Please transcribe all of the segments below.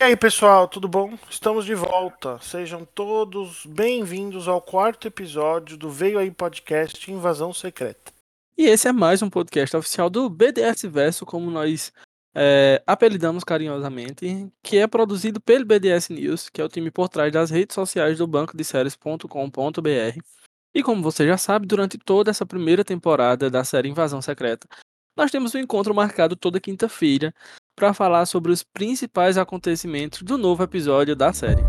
E aí, pessoal, tudo bom? Estamos de volta. Sejam todos bem-vindos ao quarto episódio do Veio Aí Podcast Invasão Secreta. E esse é mais um podcast oficial do BDS Verso, como nós é, apelidamos carinhosamente, que é produzido pelo BDS News, que é o time por trás das redes sociais do banco de séries.com.br. E como você já sabe, durante toda essa primeira temporada da série Invasão Secreta, nós temos um encontro marcado toda quinta-feira para falar sobre os principais acontecimentos do novo episódio da série.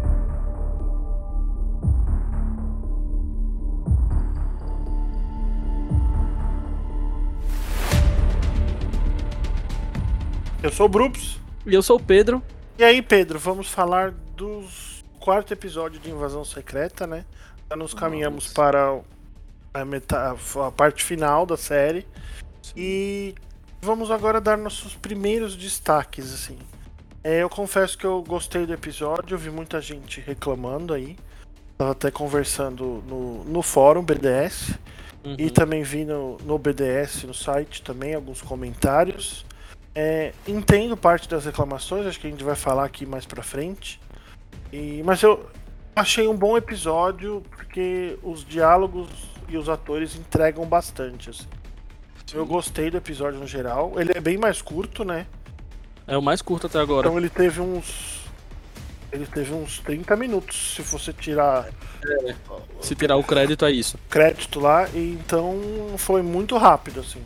Eu sou o Brups. E eu sou o Pedro. E aí, Pedro, vamos falar dos quarto episódio de Invasão Secreta, né? Já nos caminhamos Nossa. para a, meta, a parte final da série. Sim. E Vamos agora dar nossos primeiros destaques, assim. É, eu confesso que eu gostei do episódio, eu vi muita gente reclamando aí. Tava até conversando no, no fórum BDS. Uhum. E também vi no, no BDS, no site também, alguns comentários. É, entendo parte das reclamações, acho que a gente vai falar aqui mais pra frente. E, mas eu achei um bom episódio porque os diálogos e os atores entregam bastante. Assim. Eu gostei do episódio no geral. Ele é bem mais curto, né? É o mais curto até agora. Então ele teve uns. Ele teve uns 30 minutos, se você tirar. É, se tirar o crédito, é isso. Crédito lá, e então foi muito rápido, assim.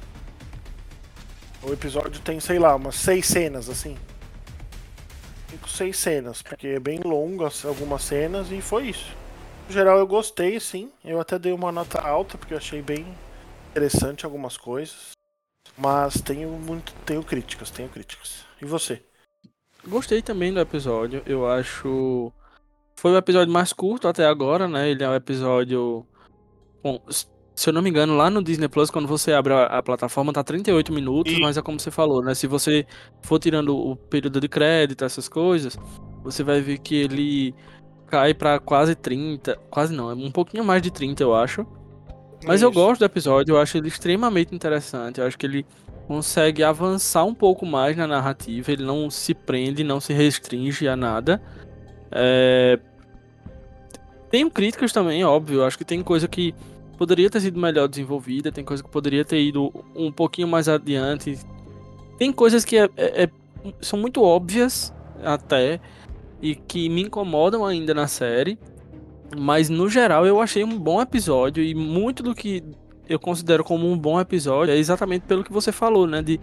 O episódio tem, sei lá, umas seis cenas, assim. Cinco, seis cenas, porque é bem longo algumas cenas e foi isso. No geral eu gostei, sim. Eu até dei uma nota alta, porque eu achei bem interessante algumas coisas, mas tenho muito, tenho críticas, tenho críticas. E você? Gostei também do episódio. Eu acho foi o episódio mais curto até agora, né? Ele é um episódio Bom, se eu não me engano, lá no Disney Plus, quando você abre a, a plataforma, tá 38 minutos, e... mas é como você falou, né? Se você for tirando o período de crédito, essas coisas, você vai ver que ele cai para quase 30, quase não, é um pouquinho mais de 30, eu acho. Mas Isso. eu gosto do episódio, eu acho ele extremamente interessante. Eu acho que ele consegue avançar um pouco mais na narrativa, ele não se prende, não se restringe a nada. É... Tenho críticas também, óbvio. Eu acho que tem coisa que poderia ter sido melhor desenvolvida, tem coisa que poderia ter ido um pouquinho mais adiante. Tem coisas que é, é, é são muito óbvias até e que me incomodam ainda na série. Mas no geral eu achei um bom episódio e muito do que eu considero como um bom episódio é exatamente pelo que você falou, né? De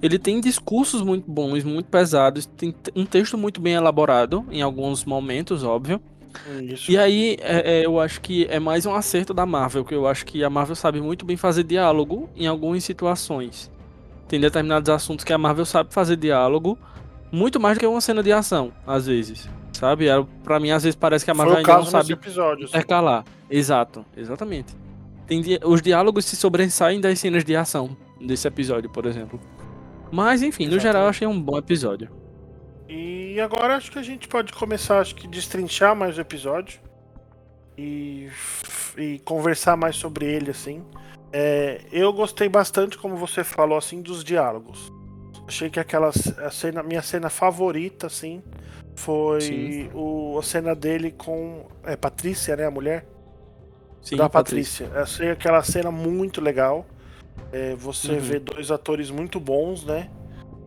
ele tem discursos muito bons, muito pesados, tem um texto muito bem elaborado em alguns momentos, óbvio. Isso. E aí é, é, eu acho que é mais um acerto da Marvel, que eu acho que a Marvel sabe muito bem fazer diálogo em algumas situações. Tem determinados assuntos que a Marvel sabe fazer diálogo muito mais do que uma cena de ação, às vezes sabe? Para mim, às vezes parece que a Marvel ainda não sabe episódio, intercalar. Exato, exatamente. Di... Os diálogos se sobressaem das cenas de ação desse episódio, por exemplo. Mas, enfim, exatamente. no geral, eu achei um bom episódio. E agora acho que a gente pode começar, acho que destrinchar mais o episódio e, e conversar mais sobre ele, assim. É, eu gostei bastante, como você falou, assim, dos diálogos. Achei que aquela a cena, minha cena favorita, assim, foi o, a cena dele com é, Patrícia, né? A mulher? Sim, da Patrícia. Patrícia. Achei aquela cena muito legal. É, você uhum. vê dois atores muito bons, né?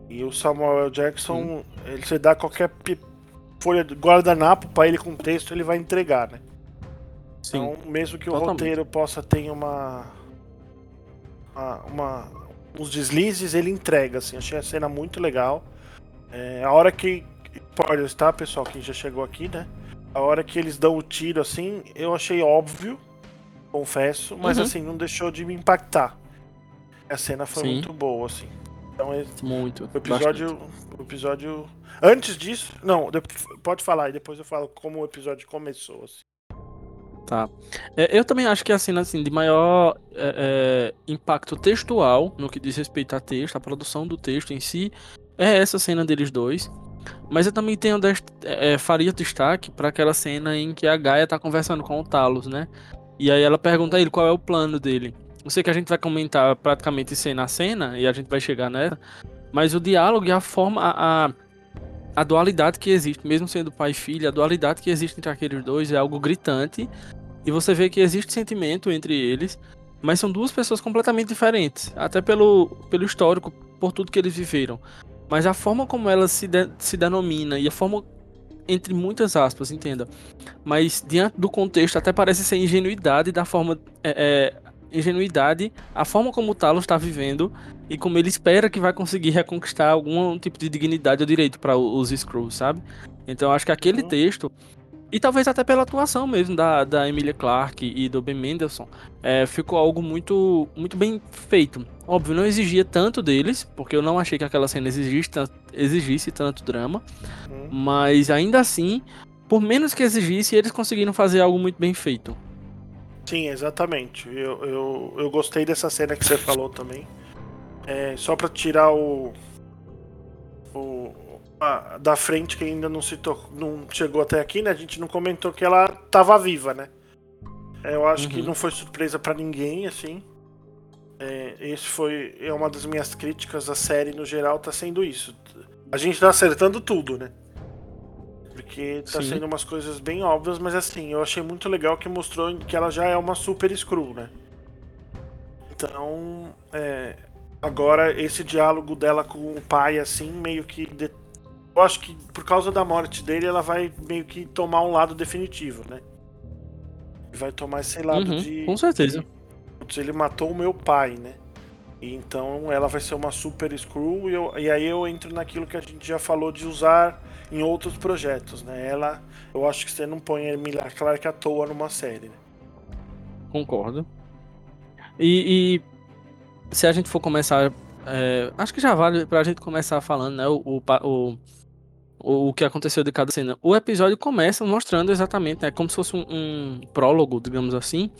E o Samuel Jackson, uhum. ele você dá qualquer folha de guardanapo para ele com texto, ele vai entregar, né? Sim. Então, mesmo que o Totalmente. roteiro possa ter uma, uma, uma, uns deslizes, ele entrega, assim. Achei a cena muito legal. É, a hora que spoilers, tá, pessoal? Quem já chegou aqui, né? A hora que eles dão o tiro assim, eu achei óbvio, confesso, mas uhum. assim, não deixou de me impactar. A cena foi Sim. muito boa, assim. Então, muito. O episódio, o episódio. Antes disso, não, pode falar e depois eu falo como o episódio começou. Assim. Tá. É, eu também acho que a cena assim, de maior é, é, impacto textual no que diz respeito a texto, a produção do texto em si, é essa cena deles dois. Mas eu também tenho é, faria destaque para aquela cena em que a Gaia tá conversando com o Talos, né? E aí ela pergunta a ele qual é o plano dele. Eu sei que a gente vai comentar praticamente cena a cena e a gente vai chegar nela, mas o diálogo e a forma, a, a dualidade que existe, mesmo sendo pai e filho, a dualidade que existe entre aqueles dois é algo gritante. E você vê que existe sentimento entre eles, mas são duas pessoas completamente diferentes, até pelo, pelo histórico, por tudo que eles viveram. Mas a forma como ela se, de, se denomina e a forma, entre muitas aspas, entenda. Mas diante do contexto, até parece ser ingenuidade da forma. É, é, ingenuidade, a forma como o Talos está vivendo e como ele espera que vai conseguir reconquistar algum tipo de dignidade ou direito para os Skrulls, sabe? Então acho que aquele uhum. texto e talvez até pela atuação mesmo da, da Emilia Clarke e do Ben Mendelsohn, é, ficou algo muito, muito bem feito. Óbvio, não exigia tanto deles, porque eu não achei que aquela cena exigisse, exigisse tanto drama, uhum. mas ainda assim, por menos que exigisse, eles conseguiram fazer algo muito bem feito. Sim, exatamente. Eu, eu, eu gostei dessa cena que você falou também. É, só para tirar o, da frente que ainda não se não chegou até aqui, né? A gente não comentou que ela tava viva, né? É, eu acho uhum. que não foi surpresa para ninguém, assim. É, esse foi é uma das minhas críticas à série no geral, tá sendo isso. A gente tá acertando tudo, né? Porque tá Sim. sendo umas coisas bem óbvias, mas assim, eu achei muito legal que mostrou que ela já é uma super screw, né? Então, é, agora esse diálogo dela com o pai, assim, meio que eu acho que por causa da morte dele, ela vai meio que tomar um lado definitivo, né? Vai tomar esse lado uhum, de. Com certeza. De, ele matou o meu pai, né? E então ela vai ser uma super screw e, eu, e, aí eu entro naquilo que a gente já falou de usar em outros projetos, né? Ela, eu acho que você não põe a Emilia Clarke à toa numa série. Né? Concordo. E, e, se a gente for começar, é, acho que já vale pra gente começar falando, né? O, o, o o, que aconteceu de cada cena. O episódio começa mostrando exatamente, né, como se fosse um, um prólogo, digamos assim,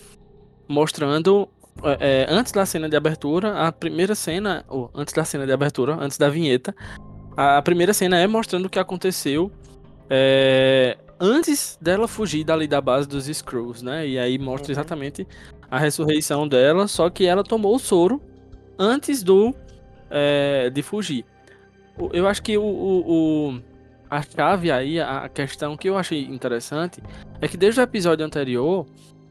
mostrando é, é, antes da cena de abertura, a primeira cena, ou antes da cena de abertura, antes da vinheta, a, primeira cena é mostrando o que aconteceu é, antes dela fugir dali da base dos Skrulls, né? E aí mostra uhum. exatamente a ressurreição dela, só que ela tomou o soro antes do é, de fugir. Eu acho que o, o, o a chave aí, a questão que eu achei interessante, é que desde o episódio anterior,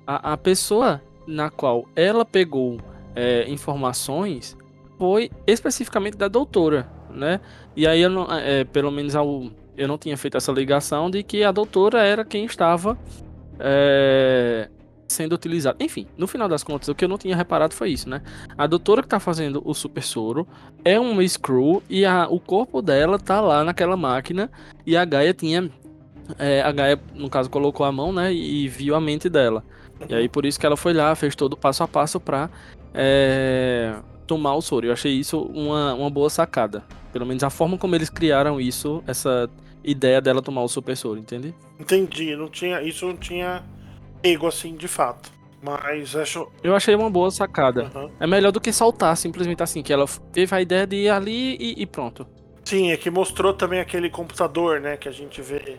a, a pessoa na qual ela pegou é, informações foi especificamente da doutora, né? E aí, eu não, é, pelo menos ao, eu não tinha feito essa ligação de que a doutora era quem estava é, sendo utilizado. Enfim, no final das contas, o que eu não tinha reparado foi isso, né? A doutora que tá fazendo o super soro é uma Screw e a, o corpo dela tá lá naquela máquina e a Gaia tinha. É, a Gaia, no caso, colocou a mão, né? E, viu a mente dela. E aí por isso que ela foi lá, fez todo o passo a passo pra é, tomar o soro. Eu achei isso uma, uma boa sacada. Pelo menos a forma como eles criaram isso, essa ideia dela tomar o super soro, entende? Entendi, não tinha, isso não tinha pego assim de fato. Mas acho. Eu achei uma boa sacada. Uhum. É melhor do que saltar simplesmente assim, que ela teve a ideia de ir ali e, e pronto. Sim, é que mostrou também aquele computador, né? Que a gente vê.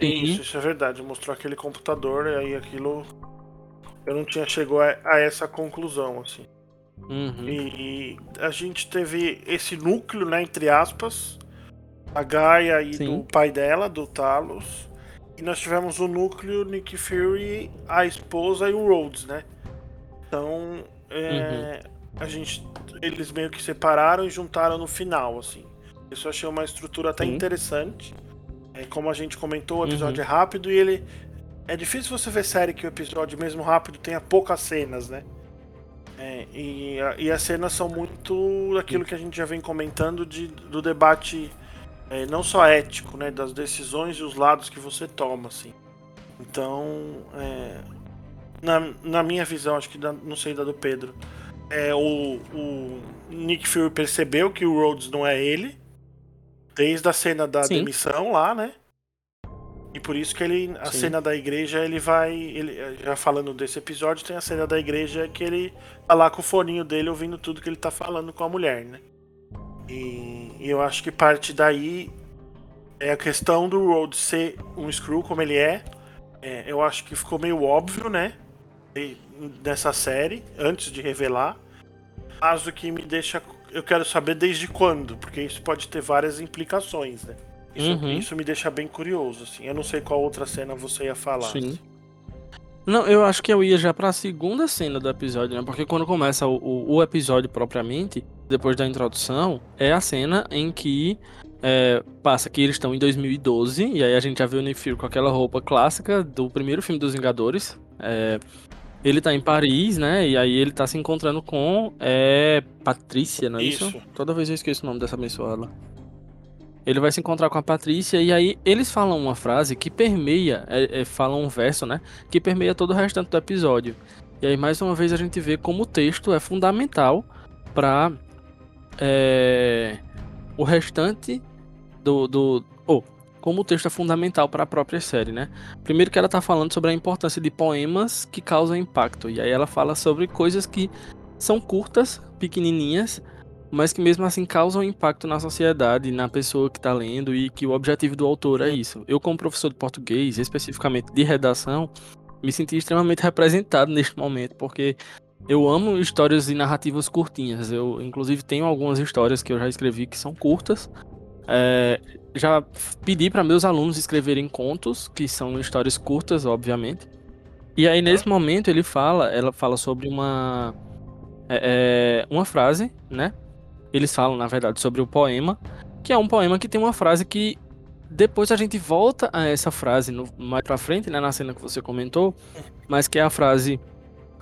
Sim. Isso, isso é verdade. Mostrou aquele computador e aí aquilo. Eu não tinha chegado a, a essa conclusão, assim. Uhum. E, e, a gente teve esse núcleo, né, entre aspas, a Gaia e Sim. do pai dela, do Talos. E nós tivemos o núcleo Nick Fury, a esposa e o Rhodes, né? Então, é, uhum. a gente, eles meio que separaram e juntaram no final, assim. Isso eu achei uma estrutura até Sim. interessante. É, como a gente comentou, o episódio uhum. é rápido e ele. É difícil você ver série que o episódio, mesmo rápido, tenha poucas cenas, né? É, e, e as cenas são muito daquilo que a gente já vem comentando de, do debate é, não só ético, né, das decisões e os lados que você toma, assim. Então, é, na, na minha visão, acho que da, não sei da do Pedro, é, o, o Nick Fury percebeu que o Rhodes não é ele, desde a cena da Sim. demissão lá, né? E por isso que ele, a Sim. cena da igreja, ele vai, ele, já falando desse episódio, tem a cena da igreja que ele tá lá com o foninho dele ouvindo tudo que ele tá falando com a mulher, né? E, e eu acho que parte daí é a questão do Road ser um Screw como ele é. é eu acho que ficou meio óbvio, né? Nessa série, antes de revelar. Mas o que me deixa. Eu quero saber desde quando, porque isso pode ter várias implicações, né? Isso, Uhum. isso me deixa bem curioso, assim. Eu não sei qual outra cena você ia falar. Sim. Não, eu acho que eu ia já pra segunda cena do episódio, né? Porque quando começa o, o, o episódio propriamente, depois da introdução, é a cena em que é, passa que eles estão em 2012, e aí a gente já vê o Nick Fury com aquela roupa clássica do primeiro filme dos Vingadores. É, ele tá em Paris, né? E aí ele tá se encontrando com é, Patrícia, não é isso? Isso. Toda vez eu esqueço o nome dessa pessoa. Ele vai se encontrar com a Patrícia e aí eles falam uma frase que permeia, é, é, falam um verso, né? Que permeia todo o restante do episódio. E aí mais uma vez a gente vê como o texto é fundamental para o restante do, do oh, como o texto é fundamental para a própria série, né? Primeiro que ela tá falando sobre a importância de poemas que causam impacto e aí ela fala sobre coisas que são curtas, pequenininhas, mas que mesmo assim causam impacto na sociedade, na pessoa que está lendo e que o objetivo do autor é isso. Eu, como professor de português, especificamente de redação, me senti extremamente representado neste momento, porque eu amo histórias e narrativas curtinhas. Eu, inclusive, tenho algumas histórias que eu já escrevi que são curtas. É, já pedi para meus alunos escreverem contos, que são histórias curtas, obviamente. E aí, nesse momento, ele fala, ela fala sobre uma. É, uma frase, né? Eles falam, na verdade, sobre o poema, que é um poema que tem uma frase que depois a gente volta a essa frase no, mais pra frente, né, na cena que você comentou, mas que é a frase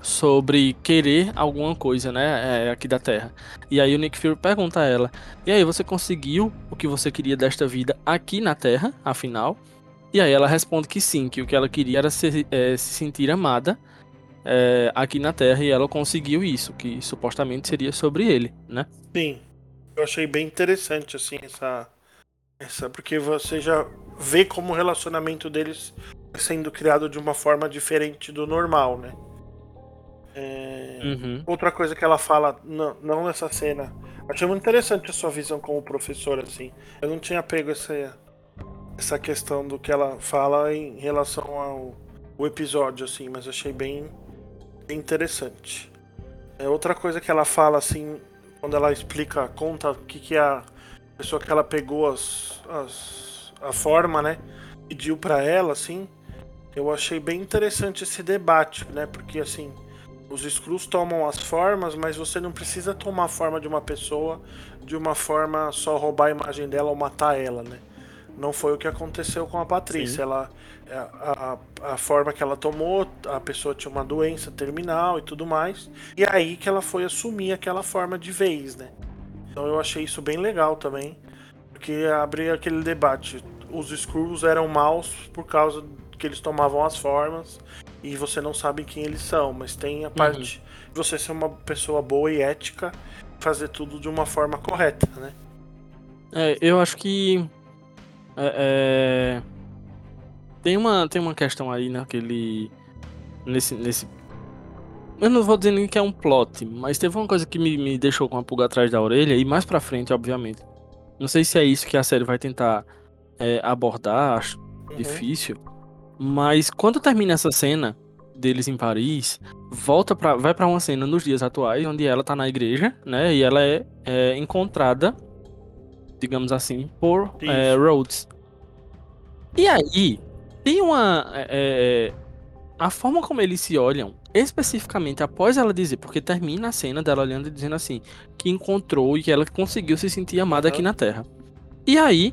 sobre querer alguma coisa, né, é, aqui da Terra. E aí o Nick Fury pergunta a ela: "E aí, você conseguiu o que você queria desta vida aqui na Terra, afinal?" E aí ela responde que sim, que o que ela queria era se, é, se sentir amada é, aqui na Terra e ela conseguiu isso, que supostamente seria sobre ele, né? Sim. Eu achei bem interessante, assim, essa. essa porque você já vê como o relacionamento deles sendo criado de uma forma diferente do normal, né? É, Uhum. Outra coisa que ela fala, não, não nessa cena. Achei muito interessante a sua visão como professor, assim. Eu não tinha pego essa, essa questão do que ela fala em relação ao, ao episódio, assim, mas achei bem, bem interessante. É outra coisa que ela fala, assim, quando ela explica, conta o que, que é a pessoa que ela pegou as, as, a forma, né? Pediu pra ela, assim. Eu achei bem interessante esse debate, né? Porque, assim, os Skrulls tomam as formas, mas você não precisa tomar a forma de uma pessoa de uma forma só roubar a imagem dela ou matar ela, né? Não foi o que aconteceu com a Patrícia. Sim. Ela, a, a, a forma que ela tomou, a pessoa tinha uma doença terminal e tudo mais. E é aí que ela foi assumir aquela forma de vez, né? Então eu achei isso bem legal também. Porque abre aquele debate. Os Skrulls eram maus por causa que eles tomavam as formas e você não sabe quem eles são, mas tem a parte de você ser uma pessoa boa e ética, fazer tudo de uma forma correta, né? É, eu acho que é, é, tem uma tem uma questão aí naquele nesse nesse eu não vou dizer nem que é um plot, mas teve uma coisa que me, me deixou com a pulga atrás da orelha e mais pra frente, obviamente. Não sei se é isso que a série vai tentar é, abordar, acho Uhum. difícil. Mas quando termina essa cena deles em Paris, volta para vai pra uma cena nos dias atuais onde ela tá na igreja, né? E ela é, é encontrada, digamos assim, por é, Rhodes. E aí tem uma é, é, a forma como eles se olham, especificamente após ela dizer, porque termina a cena dela olhando e dizendo assim, que encontrou e que ela conseguiu se sentir amada aqui na Terra. E aí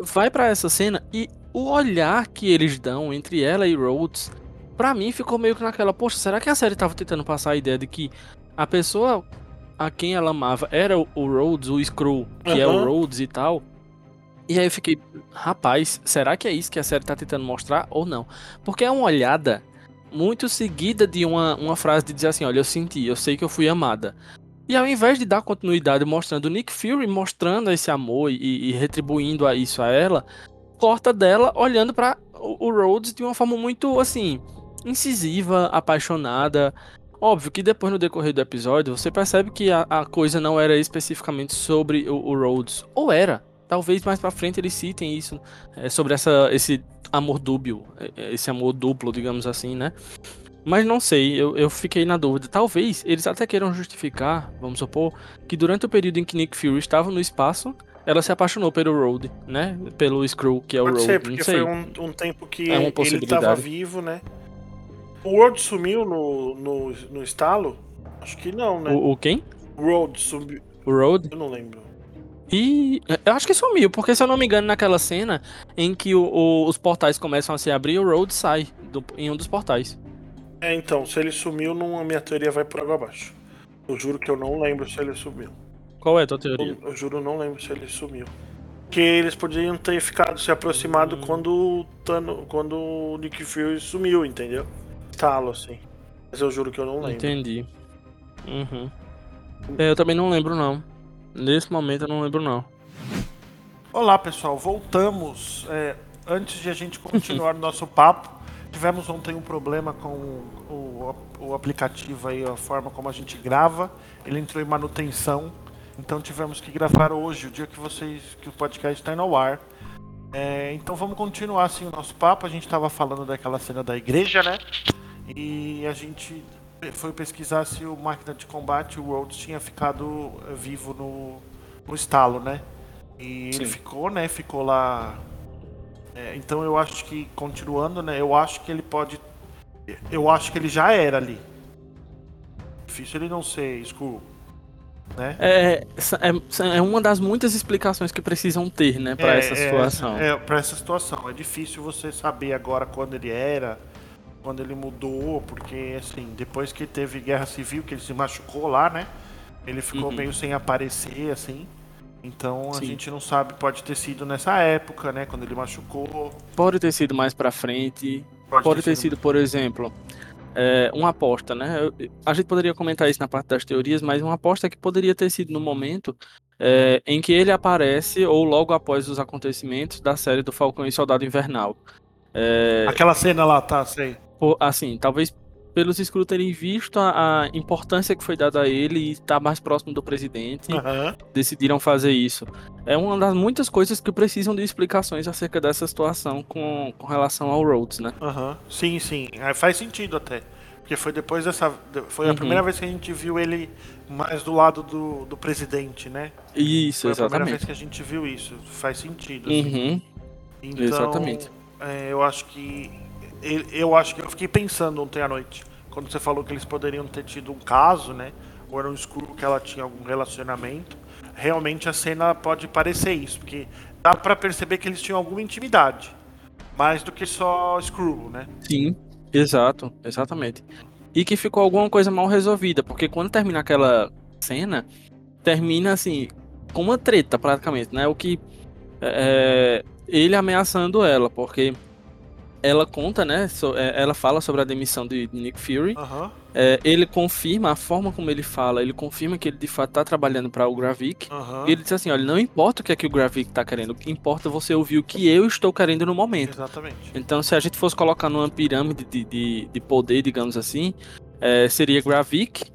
vai pra essa cena e o olhar que eles dão entre ela e Rhodes, pra mim ficou meio que naquela, poxa, será que a série tava tentando passar a ideia de que a pessoa a quem ela amava era o o Rhodes, o Skrull, que é o. Rhodes e tal? E aí eu fiquei, rapaz, será que é isso que a série tá tentando mostrar ou não? Porque é uma olhada muito seguida de uma, uma frase de dizer assim, olha, eu senti, eu sei que eu fui amada. E ao invés de dar continuidade mostrando o Nick Fury mostrando esse amor e, e retribuindo a isso a ela, corta dela olhando para o, Rhodes de uma forma muito assim incisiva, apaixonada. Óbvio que depois no decorrer do episódio você percebe que a, a coisa não era especificamente sobre o, o Rhodes, ou era. Talvez mais pra frente eles citem isso é, sobre essa, esse amor dúbio, é, esse amor duplo, digamos assim, né? Mas não sei, eu, eu fiquei na dúvida. Talvez eles até queiram justificar, vamos supor, que durante o período em que Nick Fury estava no espaço, ela se apaixonou pelo Road, né? Pelo Screw, que é o Pode Road. ser, porque foi um, um tempo que É ele possibilidade. tava vivo, né? O World sumiu no, no, no estalo? Acho que não, né? O, o quem? O World sumiu. O Road? Eu não lembro. E eu acho que sumiu, porque se eu não me engano, naquela cena em que o- o- os portais começam a se abrir, o Road sai do- em um dos portais. É, então, se ele sumiu, não, a minha teoria vai por água abaixo. Eu juro que eu não lembro se ele sumiu. Qual é a tua teoria? Eu, eu juro, não lembro se ele sumiu. Que eles poderiam ter ficado se aproximado quando o Thanos, quando o Nick Fury sumiu, entendeu? Talo, assim. Mas eu juro que eu não lembro. Entendi. Uhum. É, eu também não lembro, não. Nesse momento eu não lembro, não. Olá pessoal, voltamos. É, antes de a gente continuar nosso papo, tivemos ontem um problema com o, o aplicativo aí, a forma como a gente grava. Ele entrou em manutenção, então tivemos que gravar hoje, o dia que vocês que o podcast está no ar. É, então vamos continuar assim o nosso papo. A gente estava falando daquela cena da igreja, né? E a gente foi pesquisar se o máquina de combate, o Rhodes, tinha ficado eh, vivo no, no estalo, né? E ele Sim. ficou, né? Ficou lá. É, então eu acho que, continuando, né? Eu acho que ele pode. Eu acho que ele já era ali. Difícil ele não ser escuro. Né? É, é, é uma das muitas explicações que precisam ter, né, pra É, essa situação. É, é, pra essa situação. É difícil você saber agora quando ele era, quando ele mudou, porque assim, depois que teve guerra civil, que ele se machucou lá, né? Ele ficou Uhum. meio sem aparecer, assim. Então a Sim. gente não sabe, pode ter sido nessa época, né? Quando ele machucou. Pode ter sido mais pra frente, pode ter sido, por exemplo, é, uma aposta, né? A gente poderia comentar isso na parte das teorias, mas uma aposta que poderia ter sido no momento é, em que ele aparece ou logo após os acontecimentos da série do Falcão e Soldado Invernal. É, Aquela cena lá, tá, sei. por- assim, talvez pelos Skrull terem visto a, a importância que foi dada a ele e estar mais próximo do presidente, Aham. decidiram fazer isso. É uma das muitas coisas que precisam de explicações acerca dessa situação com, com relação ao Rhodes, né? Aham. Sim, sim. É, faz sentido até. Porque foi depois dessa. Foi a Uhum. primeira vez que a gente viu ele mais do lado do, do presidente, né? Isso, Foi a primeira vez exatamente. que a gente viu isso. Faz sentido. assim. Uhum. Então, Exatamente. é, eu acho que. Eu acho que eu fiquei pensando ontem à noite, quando você falou que eles poderiam ter tido um caso, né? Ou era um escuro que ela tinha algum relacionamento. Realmente a cena pode parecer isso, porque dá pra perceber que eles tinham alguma intimidade. Mais do que só Screw, né? Sim, exato, exatamente. E que ficou alguma coisa mal resolvida, porque quando termina aquela cena, termina assim, com uma treta praticamente, né? O que é, ele ameaçando ela, porque ela conta, né? so- é, ela fala sobre a demissão de Nick Fury. Aham. É, ele confirma a forma como ele fala, ele confirma que ele de fato tá trabalhando para o Gravik. Aham. E ele diz assim: olha, não importa o que é que o Gravik tá querendo, o que importa é você ouvir o que eu estou querendo no momento. Exatamente. Então, se a gente fosse colocar numa pirâmide de, de, de poder, digamos assim, é, seria Gravik.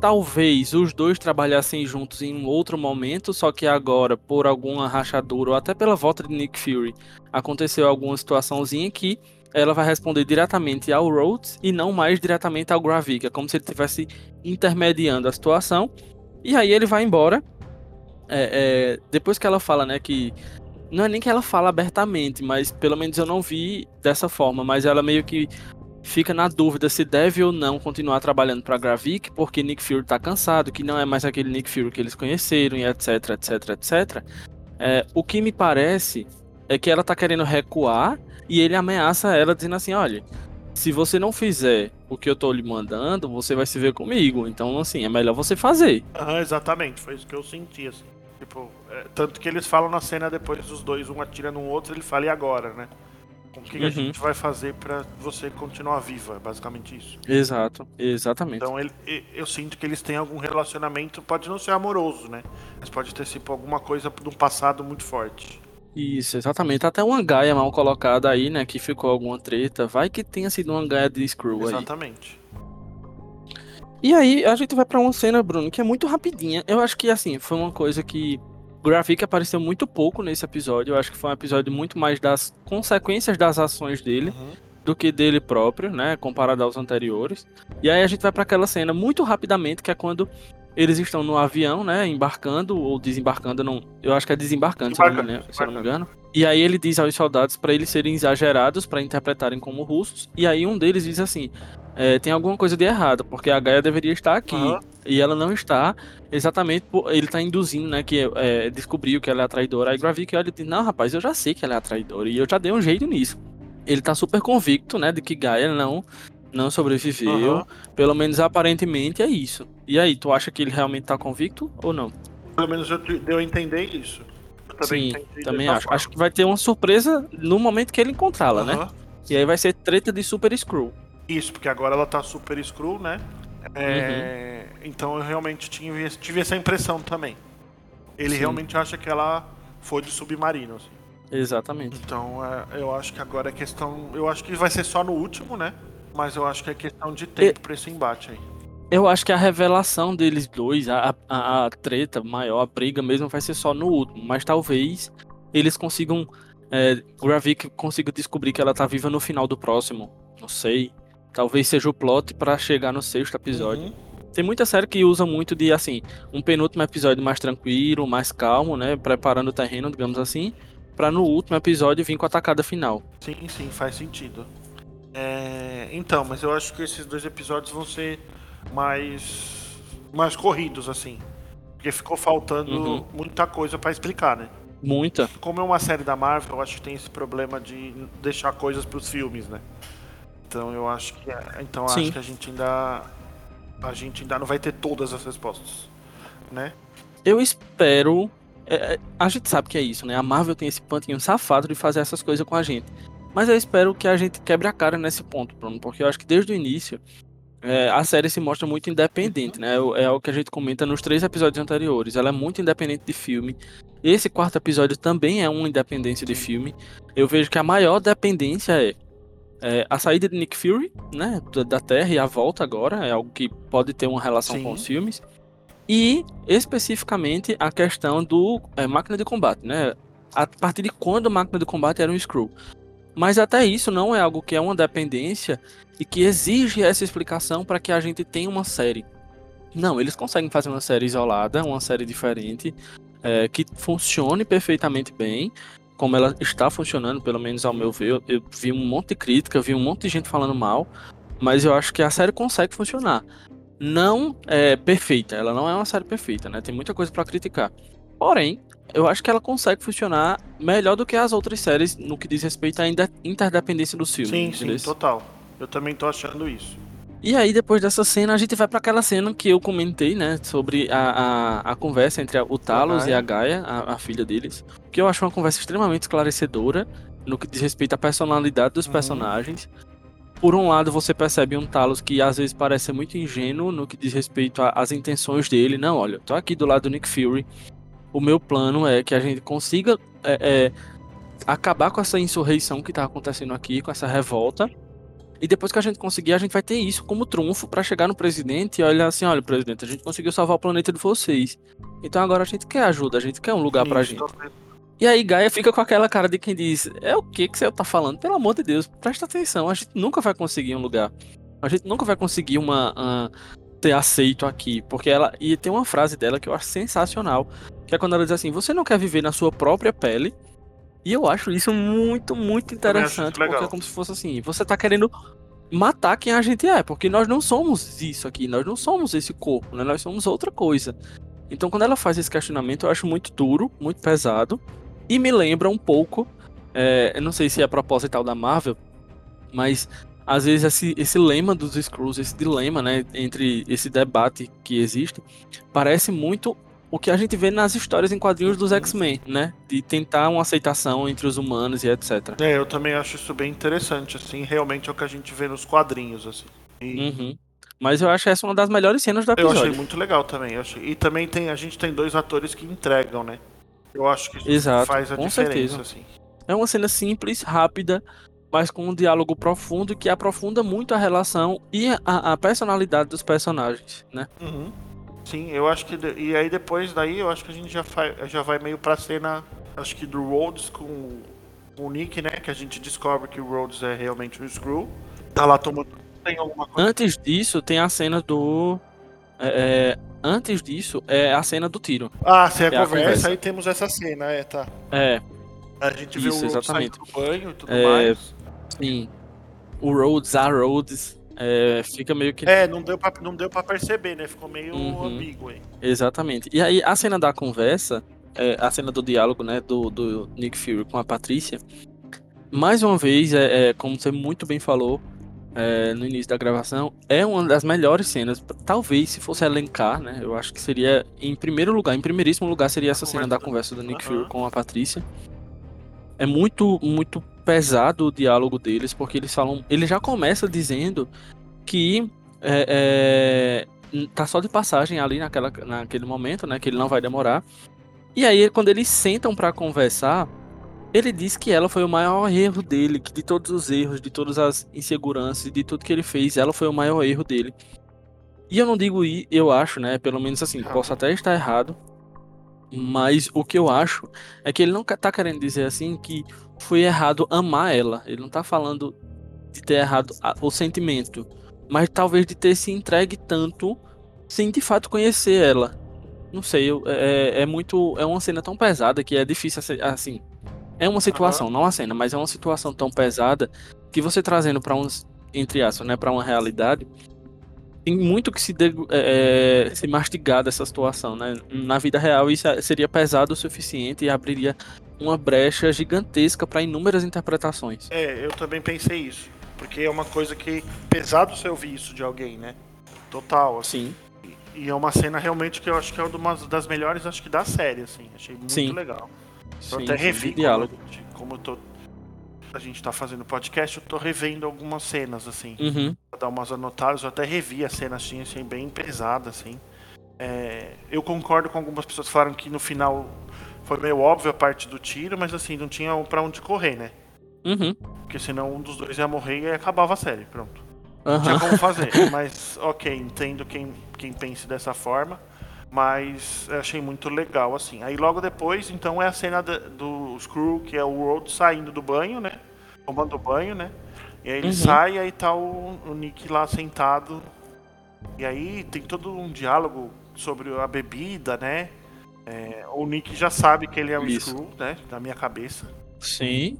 Talvez os dois trabalhassem juntos em um outro momento, só que agora, por alguma rachadura ou até pela volta de Nick Fury, aconteceu alguma situaçãozinha que ela vai responder diretamente ao Rhodes e não mais diretamente ao Gravik. É como se ele estivesse intermediando a situação. E aí ele vai embora. É, é, depois que ela fala, né, que não é nem que ela fala abertamente, mas pelo menos eu não vi dessa forma, mas ela meio que fica na dúvida se deve ou não continuar trabalhando para Gravik, porque Nick Fury tá cansado, que não é mais aquele Nick Fury que eles conheceram, e etc, etc, etc. É, o que me parece é que ela tá querendo recuar e ele ameaça ela dizendo assim, olha, se você não fizer o que eu tô lhe mandando, você vai se ver comigo. Então, assim, é melhor você fazer. Aham, exatamente, foi isso que eu senti, assim. Tipo, é, tanto que eles falam na cena depois dos dois, um atira no outro, ele fala, e agora, né? O que, que a Uhum. gente vai fazer pra você continuar viva? Basicamente isso. Exato, exatamente. Então ele, eu sinto que eles têm algum relacionamento, pode não ser amoroso, né? Mas pode ter sido alguma coisa de um passado muito forte. Isso, exatamente. Até uma gaia mal colocada aí, né? Que ficou alguma treta. Vai que tenha sido uma gaia de Screw aí. Exatamente. E aí, a gente vai pra uma cena, Bruno, que é muito rapidinha. Eu acho que, assim, foi uma coisa que. Gravik apareceu muito pouco nesse episódio. Eu acho que foi um episódio muito mais das consequências das ações dele Uhum. do que dele próprio, né? Comparado aos anteriores. E aí a gente vai pra aquela cena muito rapidamente, que é quando eles estão no avião, né, embarcando ou desembarcando, não, eu acho que é desembarcando, se, eu não, me, se eu não me engano. E aí ele diz aos soldados para eles serem exagerados, para interpretarem como russos. E aí um deles diz assim: é, tem alguma coisa de errado, porque a Gaia deveria estar aqui. Uhum. E ela não está, exatamente por. Ele está induzindo, né? Que é, descobriu que ela é a traidora. Aí Gravik olha e diz: Não, rapaz, eu já sei que ela é a traidora. E eu já dei um jeito nisso. Ele tá super convicto, né? De que Gaia não não sobreviveu. Uhum. Pelo menos aparentemente é isso. E aí, tu acha que ele realmente tá convicto ou não? Pelo menos eu deu a entender isso. Eu também Sim, também acho. Forma. Acho que vai ter uma surpresa no momento que ele encontrá-la, uhum. né? E aí vai ser treta de Super Screw. Isso, porque agora ela tá Super Screw, né? É... Uhum. Então eu realmente tive, tive essa impressão também. Ele Sim. realmente acha que ela foi de submarino, assim. Exatamente. Então é, eu acho que agora é questão. Eu acho que vai ser só no último, né? Mas eu acho que é questão de tempo e... pra esse embate aí. Eu acho que a revelação deles dois, a, a, a, treta maior, a briga mesmo, vai ser só no último. Mas talvez eles consigam. É, Gravik consiga descobrir que ela tá viva no final do próximo. Não sei. Talvez seja o plot para chegar no sexto episódio. Uhum. Tem muita série que usa muito de, assim, um penúltimo episódio mais tranquilo, mais calmo, né? Preparando o terreno, digamos assim. Pra no último episódio vir com a atacada final. Sim, sim, faz sentido. É, então, mas eu acho que esses dois episódios vão ser mais mais corridos assim, porque ficou faltando uhum. muita coisa para explicar, né? Muita. Como é uma série da Marvel, eu acho que tem esse problema de deixar coisas para os filmes, né? Então eu acho que é, então acho que a gente ainda a gente ainda não vai ter todas as respostas, né? Eu espero é, é a gente sabe que é isso, né? A Marvel tem esse pantinho safado de fazer essas coisas com a gente. Mas eu espero que a gente quebre a cara nesse ponto, Bruno, porque eu acho que desde o início é, a série se mostra muito independente, né? É, é o que a gente comenta nos três episódios anteriores. Ela é muito independente de filme. Esse quarto episódio também é uma independência de filme. Eu vejo que a maior dependência é, é a saída de Nick Fury, né? Da Terra e a volta agora. É algo que pode ter uma relação Sim. com os filmes. E especificamente a questão do é, máquina de combate, né? A partir de quando a máquina de combate era um Screw. Mas até isso não é algo que é uma dependência e que exige essa explicação para que a gente tenha uma série. Não, eles conseguem fazer uma série isolada, uma série diferente, é, que funcione perfeitamente bem, como ela está funcionando, pelo menos ao meu ver. Eu, vi um monte de crítica, vi um monte de gente falando mal, mas eu acho que a série consegue funcionar. Não é perfeita, ela não é uma série perfeita, né? Tem muita coisa para criticar. Porém, eu acho que ela consegue funcionar melhor do que as outras séries no que diz respeito à interdependência dos filmes. Sim, entendeu? sim, total. Eu também tô achando isso. E aí, depois dessa cena, a gente vai para aquela cena que eu comentei, né? Sobre a, a, a conversa entre o Talos e a Gaia, a, a, filha deles. Que eu acho uma conversa extremamente esclarecedora no que diz respeito à personalidade dos uhum. personagens. Por um lado, você percebe um Talos que às vezes parece muito ingênuo no que diz respeito às intenções dele. Não, olha, eu tô aqui do lado do Nick Fury o meu plano é que a gente consiga é, é, acabar com essa insurreição que está acontecendo aqui, com essa revolta. E depois que a gente conseguir, a gente vai ter isso como trunfo para chegar no presidente e olhar assim: olha, presidente, a gente conseguiu salvar o planeta de vocês. Então agora a gente quer ajuda, a gente quer um lugar pra gente. E aí Gaia fica com aquela cara de quem diz: é o que que você tá falando? Pelo amor de Deus, presta atenção, a gente nunca vai conseguir um lugar. A gente nunca vai conseguir uma, ser aceito aqui, porque ela e tem uma frase dela que eu acho sensacional, que é quando ela diz assim: "Você não quer viver na sua própria pele?" E eu acho isso muito, muito interessante, porque é como se fosse assim, você tá querendo matar quem a gente é, porque nós não somos isso aqui, nós não somos esse corpo, né? Nós somos outra coisa. Então, quando ela faz esse questionamento, eu acho muito duro, muito pesado, e me lembra um pouco, é, eu não sei se é a propósito da Marvel, mas às vezes esse, esse lema dos Screws, esse dilema, né, entre esse debate que existe, parece muito o que a gente vê nas histórias em quadrinhos dos X-Men, né? De tentar uma aceitação entre os humanos e etc. É, eu também acho isso bem interessante, assim, realmente é o que a gente vê nos quadrinhos, assim. E... Uhum. Mas eu acho essa uma das melhores cenas do episódio. Eu achei muito legal também. Achei... E também tem, a gente tem dois atores que entregam, né? Eu acho que isso Exato, faz a diferença, certeza. assim. É uma cena simples, rápida, mas com um diálogo profundo que aprofunda muito a relação e a, a personalidade dos personagens, né? Uhum. Sim, eu acho que. E aí depois daí eu acho que a gente já, vai, já vai meio pra cena. Acho que do Rhodes com, com o Nick, né? Que a gente descobre que o Rhodes é realmente um Screw. Tá lá tomando. Tem alguma coisa. Antes disso, tem a cena do. É, é antes disso é a cena do tiro. Ah, se é É a conversa, conversa. aí temos essa cena, é, tá. É, A gente vê Isso, o Rhodes exatamente. saindo do banho e tudo É, mais. sim. O Rhodes, a Rhodes, é, fica meio que. É, não deu, pra, não deu pra perceber, né? Ficou meio Uhum. ambíguo aí. Exatamente. E aí, a cena da conversa, é, a cena do diálogo, né, do, do Nick Fury com a Patrícia, mais uma vez, é, é, como você muito bem falou é, no início da gravação, é uma das melhores cenas. Talvez, se fosse elencar, né, eu acho que seria, em primeiro lugar, em primeiríssimo lugar, seria essa cena da conversa do Nick Aham. Fury com a Patrícia. É muito, muito pesado o diálogo deles, porque eles falam. Ele já começa dizendo que é, é, tá só de passagem ali naquela, naquele momento, né? Que ele não vai demorar. E aí, quando eles sentam pra conversar, ele diz que ela foi o maior erro dele, que de todos os erros, de todas as inseguranças, de tudo que ele fez, ela foi o maior erro dele. E eu não digo eu acho, né? Pelo menos assim, posso até estar errado. Mas o que eu acho é que ele não tá querendo dizer assim que foi errado amar ela. Ele não tá falando de ter errado o sentimento, mas talvez de ter se entregue tanto sem de fato conhecer ela. Não sei, eu- é, é muito. É uma cena tão pesada que é difícil assim. É uma situação, não a cena, mas é uma situação tão pesada que você trazendo pra uns, entre aspas, né, para uma realidade, tem muito que se, degu- é, é, se mastigar dessa situação, né? Na vida real isso é- seria pesado o suficiente e abriria uma brecha gigantesca para inúmeras interpretações. É, eu também pensei isso. Porque é uma coisa que. Pesado você ouvir isso de alguém, né? Total, assim. Sim, E é uma cena realmente que eu acho que é uma das melhores, acho que da série, assim. Achei muito Sim. legal. Eu sim, até revi de diálogo. Como, de- como eu tô. A gente tá fazendo podcast, eu tô revendo algumas cenas, assim. Uhum, Pra dar umas anotadas, eu até revi a cena assim, assim bem pesada, assim. É, eu concordo com algumas pessoas que falaram que no final foi meio óbvio a parte do tiro, mas assim, não tinha pra onde correr, né? uhum, Porque senão um dos dois ia morrer e acabava a série, pronto. Não aham. tinha como fazer. mas, ok, entendo quem, quem pense dessa forma. Mas achei muito legal, assim. Aí logo depois, então, é a cena da- do Screw, que é o Road saindo do banho, né? Tomando banho, né? E aí ele Uhum. sai e aí tá o, o Nick lá sentado. E aí tem todo um diálogo sobre a bebida, né? É, o Nick já sabe que ele é o Isso. Screw, né? Na minha cabeça. Sim.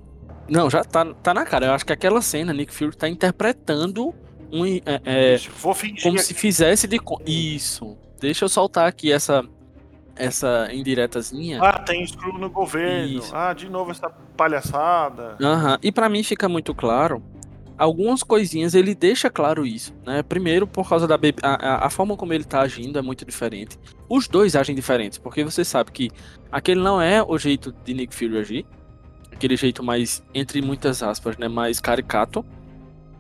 Não, já tá, tá na cara. Eu acho que aquela cena, Nick Fury tá interpretando um. É, é, Vou fingir como se fizesse de. Isso. Deixa eu soltar aqui essa. Essa indiretazinha. Ah, tem Screw no governo. Isso. Ah, de novo essa palhaçada. Aham. E pra mim fica muito claro. Algumas coisinhas ele deixa claro isso, né? Primeiro, por causa da a- a forma como ele tá agindo é muito diferente. Os dois agem diferentes, porque você sabe que aquele não é o jeito de Nick Fury agir. Aquele jeito mais, entre muitas aspas, né? Mais caricato.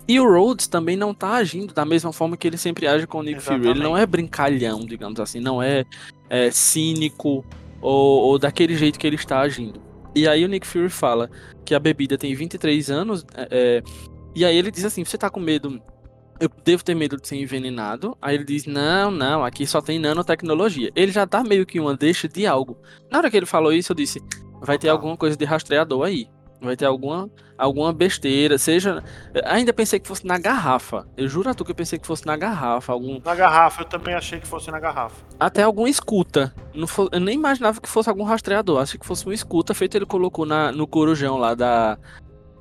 E o Rhodes também não tá agindo da mesma forma que ele sempre age com o Nick Fury. Ele não é brincalhão, digamos assim. Não é, é, cínico ou, ou daquele jeito que ele está agindo. E aí o Nick Fury fala que a bebida tem 23 anos. é, é, e aí ele diz assim: você tá com medo? Eu devo ter medo de ser envenenado. Aí ele diz: Não, não, aqui só tem nanotecnologia. Ele já tá meio que uma deixa de algo. Na hora que ele falou isso, eu disse: Vai ter alguma coisa de rastreador aí. Vai ter alguma, alguma besteira. Seja. Ainda pensei que fosse na garrafa. Eu juro a tu que eu pensei que fosse na garrafa. Algum, Na garrafa, eu também achei que fosse na garrafa. até alguma escuta. Não fo- eu nem imaginava que fosse algum rastreador. Achei que fosse uma escuta feito ele colocou na, no corujão lá da,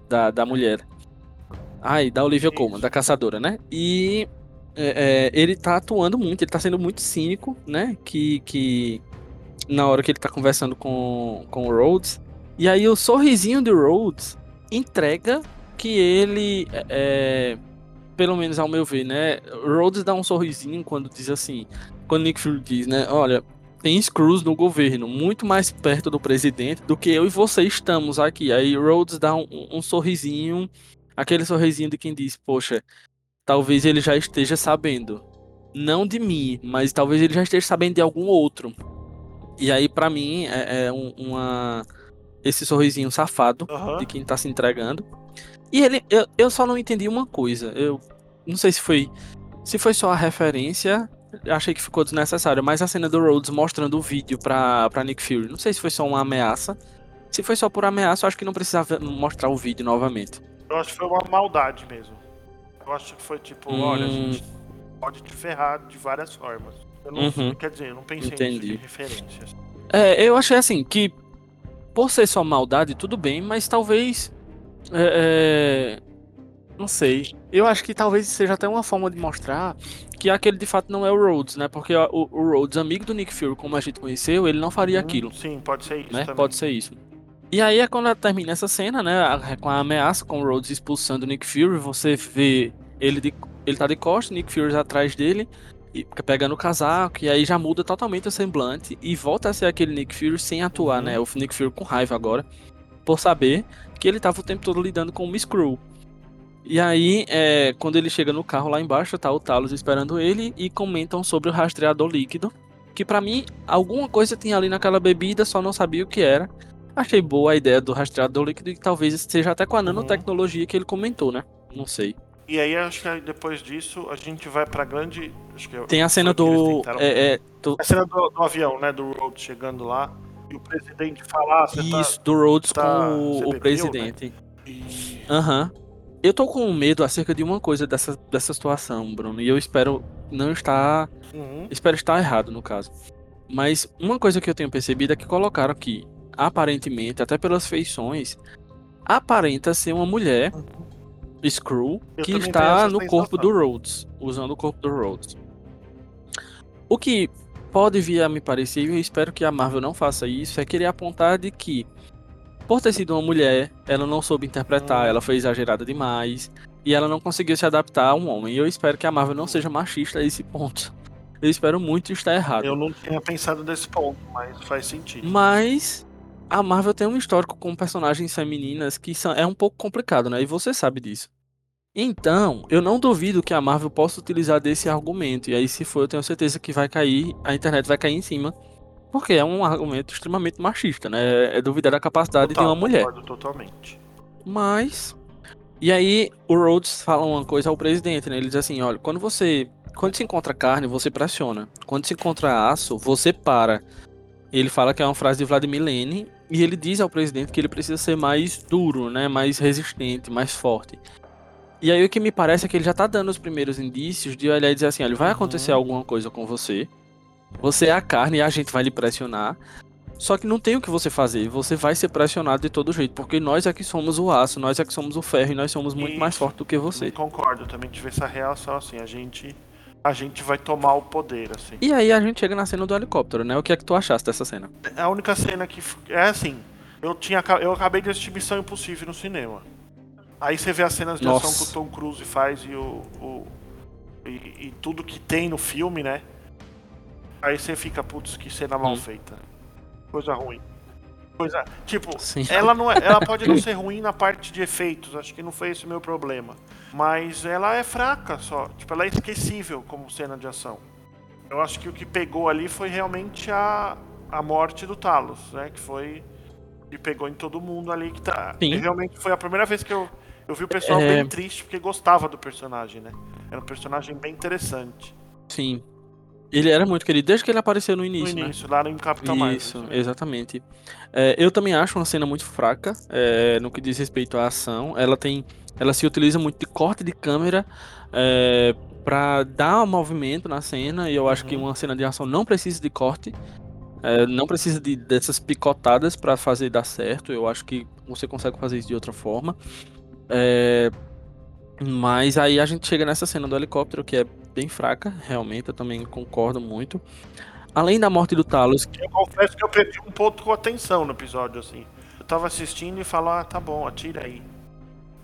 da, da mulher. Ai, da Olivia Isso. Colman, da caçadora, né? E é, é, ele tá atuando muito, ele tá sendo muito cínico, né? Que, que na hora que ele tá conversando com, com o Rhodes. E aí o sorrisinho do Rhodes entrega que ele é, é, pelo menos ao meu ver, né? Rhodes dá um sorrisinho quando diz assim, quando Nick Fury diz, né? Olha, tem screws no governo, muito mais perto do presidente do que eu e você estamos aqui. Aí Rhodes dá um, um sorrisinho, aquele sorrisinho de quem diz, poxa, talvez ele já esteja sabendo, não de mim, mas talvez ele já esteja sabendo de algum outro. E aí pra mim é, é um- uma esse sorrisinho safado Aham. de quem tá se entregando. E ele, eu, eu só não entendi uma coisa. Eu não sei se foi se foi só a referência, achei que ficou desnecessário, mas a cena do Rhodes mostrando o vídeo pra, pra Nick Fury, não sei se foi só uma ameaça. Se foi só por ameaça, eu acho que não precisava mostrar o vídeo novamente. Eu acho que foi uma maldade mesmo. Eu acho que foi tipo, olha, a Hum. gente pode te ferrar de várias formas. Eu não, Uhum. Quer dizer, eu não pensei Entendi. de referências. É, eu achei assim que por ser só maldade, tudo bem, mas talvez. é, é, não sei. Eu acho que talvez seja até uma forma de mostrar que aquele de fato não é o Rhodes, né? Porque o, o Rhodes, amigo do Nick Fury, como a gente conheceu, ele não faria Uhum, aquilo, Sim, pode ser isso né? também. Pode ser isso. E aí é quando termina essa cena, né? Com a ameaça, com o Rhodes expulsando o Nick Fury, você vê ele de, ele tá de costas, Nick Fury atrás dele, e pegando o casaco, e aí já muda totalmente o semblante e volta a ser aquele Nick Fury sem atuar, Uhum. né? O Nick Fury com raiva agora, por saber que ele tava o tempo todo lidando com o Miss Screw. E aí, é, quando ele chega no carro lá embaixo, tá o Talos esperando ele e comentam sobre o rastreador líquido. Que pra mim, alguma coisa tinha ali naquela bebida, só não sabia o que era. Achei boa a ideia do rastreador líquido e talvez seja até com a Uhum. nanotecnologia que ele comentou, né? Não sei. E aí, acho que depois disso, a gente vai pra grande. Acho que Tem a cena que do. tentaram- É, é, do A cena do, do avião, né? Do Road chegando lá. E o presidente falar, você isso, do Rhodes tá- com o, o bebeu, presidente. tá. E... Aham. Eu tô com medo acerca de uma coisa dessa, dessa situação, Bruno. E eu espero não estar. Uhum. Espero estar errado, no caso. Mas uma coisa que eu tenho percebido é que colocaram aqui, aparentemente, até pelas feições, aparenta ser uma mulher, Screw, Eu que está no corpo do Rhodes, usando o corpo do Rhodes. O que pode vir a me parecer, e eu espero que a Marvel não faça isso, é querer apontar de que, por ter sido uma mulher, ela não soube interpretar, ela foi exagerada demais, e ela não conseguiu se adaptar a um homem. E eu espero que a Marvel não seja machista a esse ponto. Eu espero muito estar errado. Eu não tinha pensado nesse ponto, mas faz sentido. Mas a Marvel tem um histórico com personagens femininas que são, é um pouco complicado, né? E você sabe disso. Então, eu não duvido que a Marvel possa utilizar desse argumento. E aí, se for, eu tenho certeza que vai cair, a internet vai cair em cima. Porque é um argumento extremamente machista, né? É duvidar da capacidade Total, de uma mulher. Concordo totalmente. Mas. E aí, o Rhodes fala uma coisa ao presidente, né? Ele diz assim: olha, quando você. Quando se encontra carne, você pressiona. Quando se encontra aço, você para. Ele fala que é uma frase de Vladimir Lenin. E ele diz ao presidente que ele precisa ser mais duro, né? Mais resistente, mais forte. E aí o que me parece é que ele já tá dando os primeiros indícios de olhar e dizer assim: olha, vai acontecer Uhum. alguma coisa com você. Você é a carne e a gente vai lhe pressionar. Só que não tem o que você fazer, você vai ser pressionado de todo jeito, porque nós é que somos o aço, nós é que somos o ferro e nós somos muito mais Isso. fortes do que você. concordo, também tive essa reação assim, a gente a gente vai tomar o poder assim. E aí a gente chega na cena do helicóptero, né? O que é que tu achaste dessa cena? A única cena que é assim, eu tinha eu acabei de assistir Missão Impossível no cinema. Aí você vê as cenas de ação Nossa. que o Tom Cruise faz e o, o- e, e tudo que tem no filme, né? Aí você fica, putz, que cena mal Hum. feita. Coisa ruim. Coisa, tipo, Sim. ela não é, ela pode não ser ruim na parte de efeitos, acho que não foi esse o meu problema. Mas ela é fraca só, tipo, ela é esquecível como cena de ação. Eu acho que o que pegou ali foi realmente a, a morte do Talos, né? Que foi. que pegou em todo mundo ali que tá. Sim. e realmente foi a primeira vez que eu, eu vi o pessoal É. bem triste porque gostava do personagem, né? Era um personagem bem interessante. Sim. Ele era muito querido desde que ele apareceu no No início, né? início, lá no Capitão Marvel. Isso, exatamente. É, eu também acho uma cena muito fraca é, no que diz respeito à ação. Ela tem, ela se utiliza muito de corte de câmera é, para dar um movimento na cena. E eu acho que Uhum. uma cena de ação não precisa de corte, é, não precisa de, dessas picotadas para fazer dar certo. Eu acho que você consegue fazer isso de outra forma. É, mas aí a gente chega nessa cena do helicóptero que é bem fraca, realmente. Eu também concordo muito. Além da morte do Talos, Eu confesso que eu perdi um ponto com atenção no episódio, assim. Eu tava assistindo e falo, ah, tá bom, atira aí.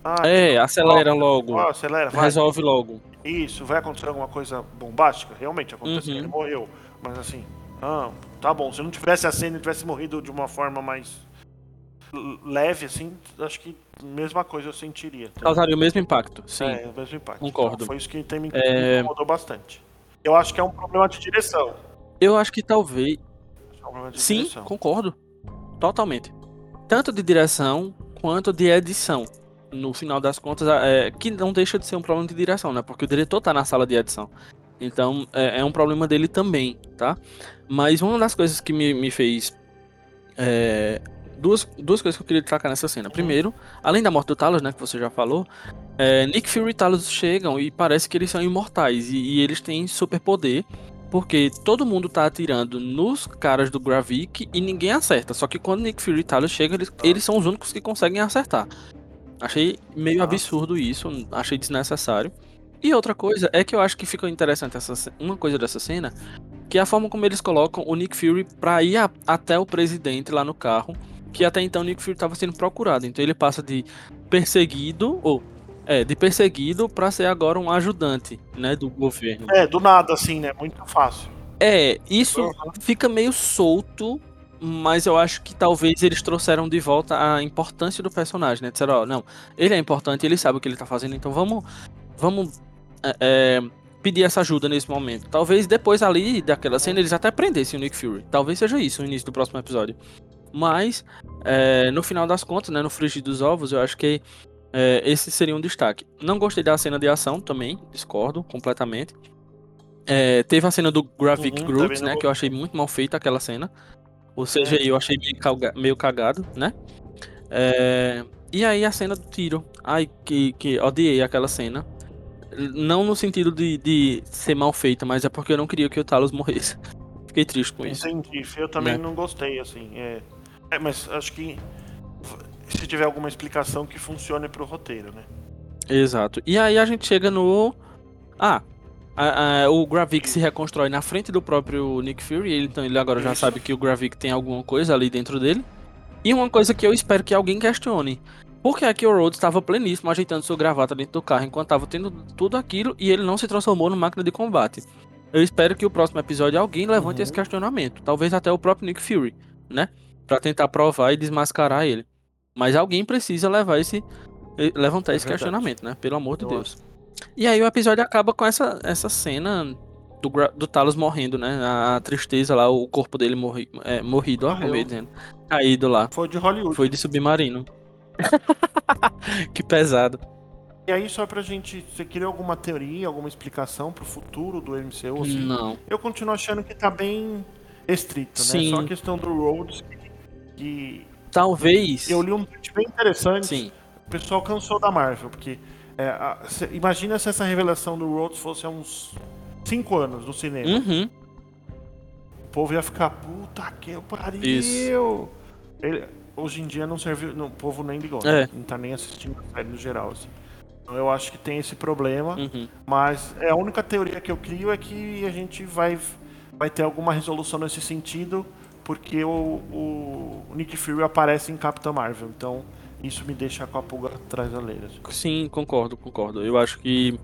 Ah, É, acelera logo. ó, acelera, vai. Resolve logo. Isso, vai acontecer alguma coisa bombástica? Realmente aconteceu, Uhum. ele morreu. Mas assim, não, tá bom, se não tivesse a cena e tivesse morrido de uma forma mais leve, assim, acho que mesma coisa eu sentiria. tá? Causaria o mesmo impacto, sim. É, o mesmo impacto. Concordo. Então, foi isso que tem me É. incomodou bastante. Eu acho que é um problema de direção. Eu acho que talvez. É um Sim, direção. concordo. Totalmente. Tanto de direção quanto de edição. No final das contas, é, que não deixa de ser um problema de direção, né? Porque o diretor tá na sala de edição. Então é, é um problema dele também, tá? Mas uma das coisas que me, me fez. é, duas, duas coisas que eu queria destacar nessa cena. Primeiro, além da morte do Talos, né? Que você já falou. é, Nick Fury e Talos chegam e parece que eles são imortais. E, e eles têm superpoder. Porque todo mundo tá atirando nos caras do Gravik e ninguém acerta. Só que quando Nick Fury e Talos chegam, eles, eles são os únicos que conseguem acertar. Achei meio absurdo isso, achei desnecessário. E outra coisa é que eu acho que ficou interessante essa, uma coisa dessa cena, que é a forma como eles colocam o Nick Fury pra ir a- até o presidente lá no carro, que até então o Nick Fury estava sendo procurado. Então ele passa de perseguido ou é, de perseguido pra ser agora um ajudante, né, do governo. É, do nada, assim, né? Muito fácil. É, isso Uhum. fica meio solto, mas eu acho que talvez eles trouxeram de volta a importância do personagem, né? Disseram, ó, não, ele é importante, ele sabe o que ele tá fazendo, então vamos, vamos é, é, pedir essa ajuda nesse momento. Talvez depois ali daquela cena eles até prendessem o Nick Fury. Talvez seja isso o início do próximo episódio. Mas, é, no final das contas, né, no frigir dos ovos, eu acho que é, esse seria um destaque. Não gostei da cena de ação também, discordo completamente. É, teve a cena do Graphic Uhum, também não né? Que eu achei muito mal feita aquela cena. Ou seja, eu achei meio cagado, né? É, e aí a cena do tiro. Ai, que, que odiei aquela cena. Não no sentido de, de ser mal feita, mas é porque eu não queria que o Talos morresse. Fiquei triste com isso. Entendi. Eu também Né? não gostei, assim. É... é, mas acho que se tiver alguma explicação que funcione pro roteiro, né? Exato. E aí a gente chega no. Ah, a- a- o Gravik se reconstrói na frente do próprio Nick Fury. Ele, então ele agora já sabe que o Gravik tem alguma coisa ali dentro dele. E uma coisa que eu espero que alguém questione. Por que é que o Rhodes estava pleníssimo ajeitando sua gravata dentro do carro enquanto estava tendo tudo aquilo e ele não se transformou numa máquina de combate? Eu espero que o próximo episódio alguém levante Uhum. esse questionamento. Talvez até o próprio Nick Fury, né? Pra tentar provar e desmascarar ele. Mas alguém precisa levar esse, eh, levantar É esse verdade. questionamento, né? Pelo amor de Eu Deus. E aí o episódio acaba com essa, essa cena do, do Talos morrendo, né? A, a tristeza lá, o corpo dele morri, é, morrido, ó, como eu dizendo. Caído lá. Foi de Hollywood. Foi de submarino. que pesado. E aí, só pra gente. Você queria alguma teoria, alguma explicação pro futuro do MCU? Assim? Não. Eu continuo achando que tá bem restrito, né? Sim. Só a questão do Rhodes que Talvez. eu li um tweet bem interessante. Sim. O pessoal cansou da Marvel, porque é, a- imagina se essa revelação do Rhodes fosse há uns 5 anos no cinema. Uhum. O povo ia ficar, puta que pariu. Isso. Ele- hoje em dia não serviu, não, o povo nem ligou, É. né? não tá nem assistindo a série no geral. Assim. Então eu acho que tem esse problema, Uhum. mas é a única teoria que eu crio é que a gente vai, vai ter alguma resolução nesse sentido, porque o, o Nick Fury aparece em Capitão Marvel, então isso me deixa com a pulga atrás da orelha. Sim, concordo, concordo. Eu acho que